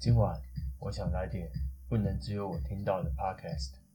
今晚我想来点不能只有我听到的 Podcast。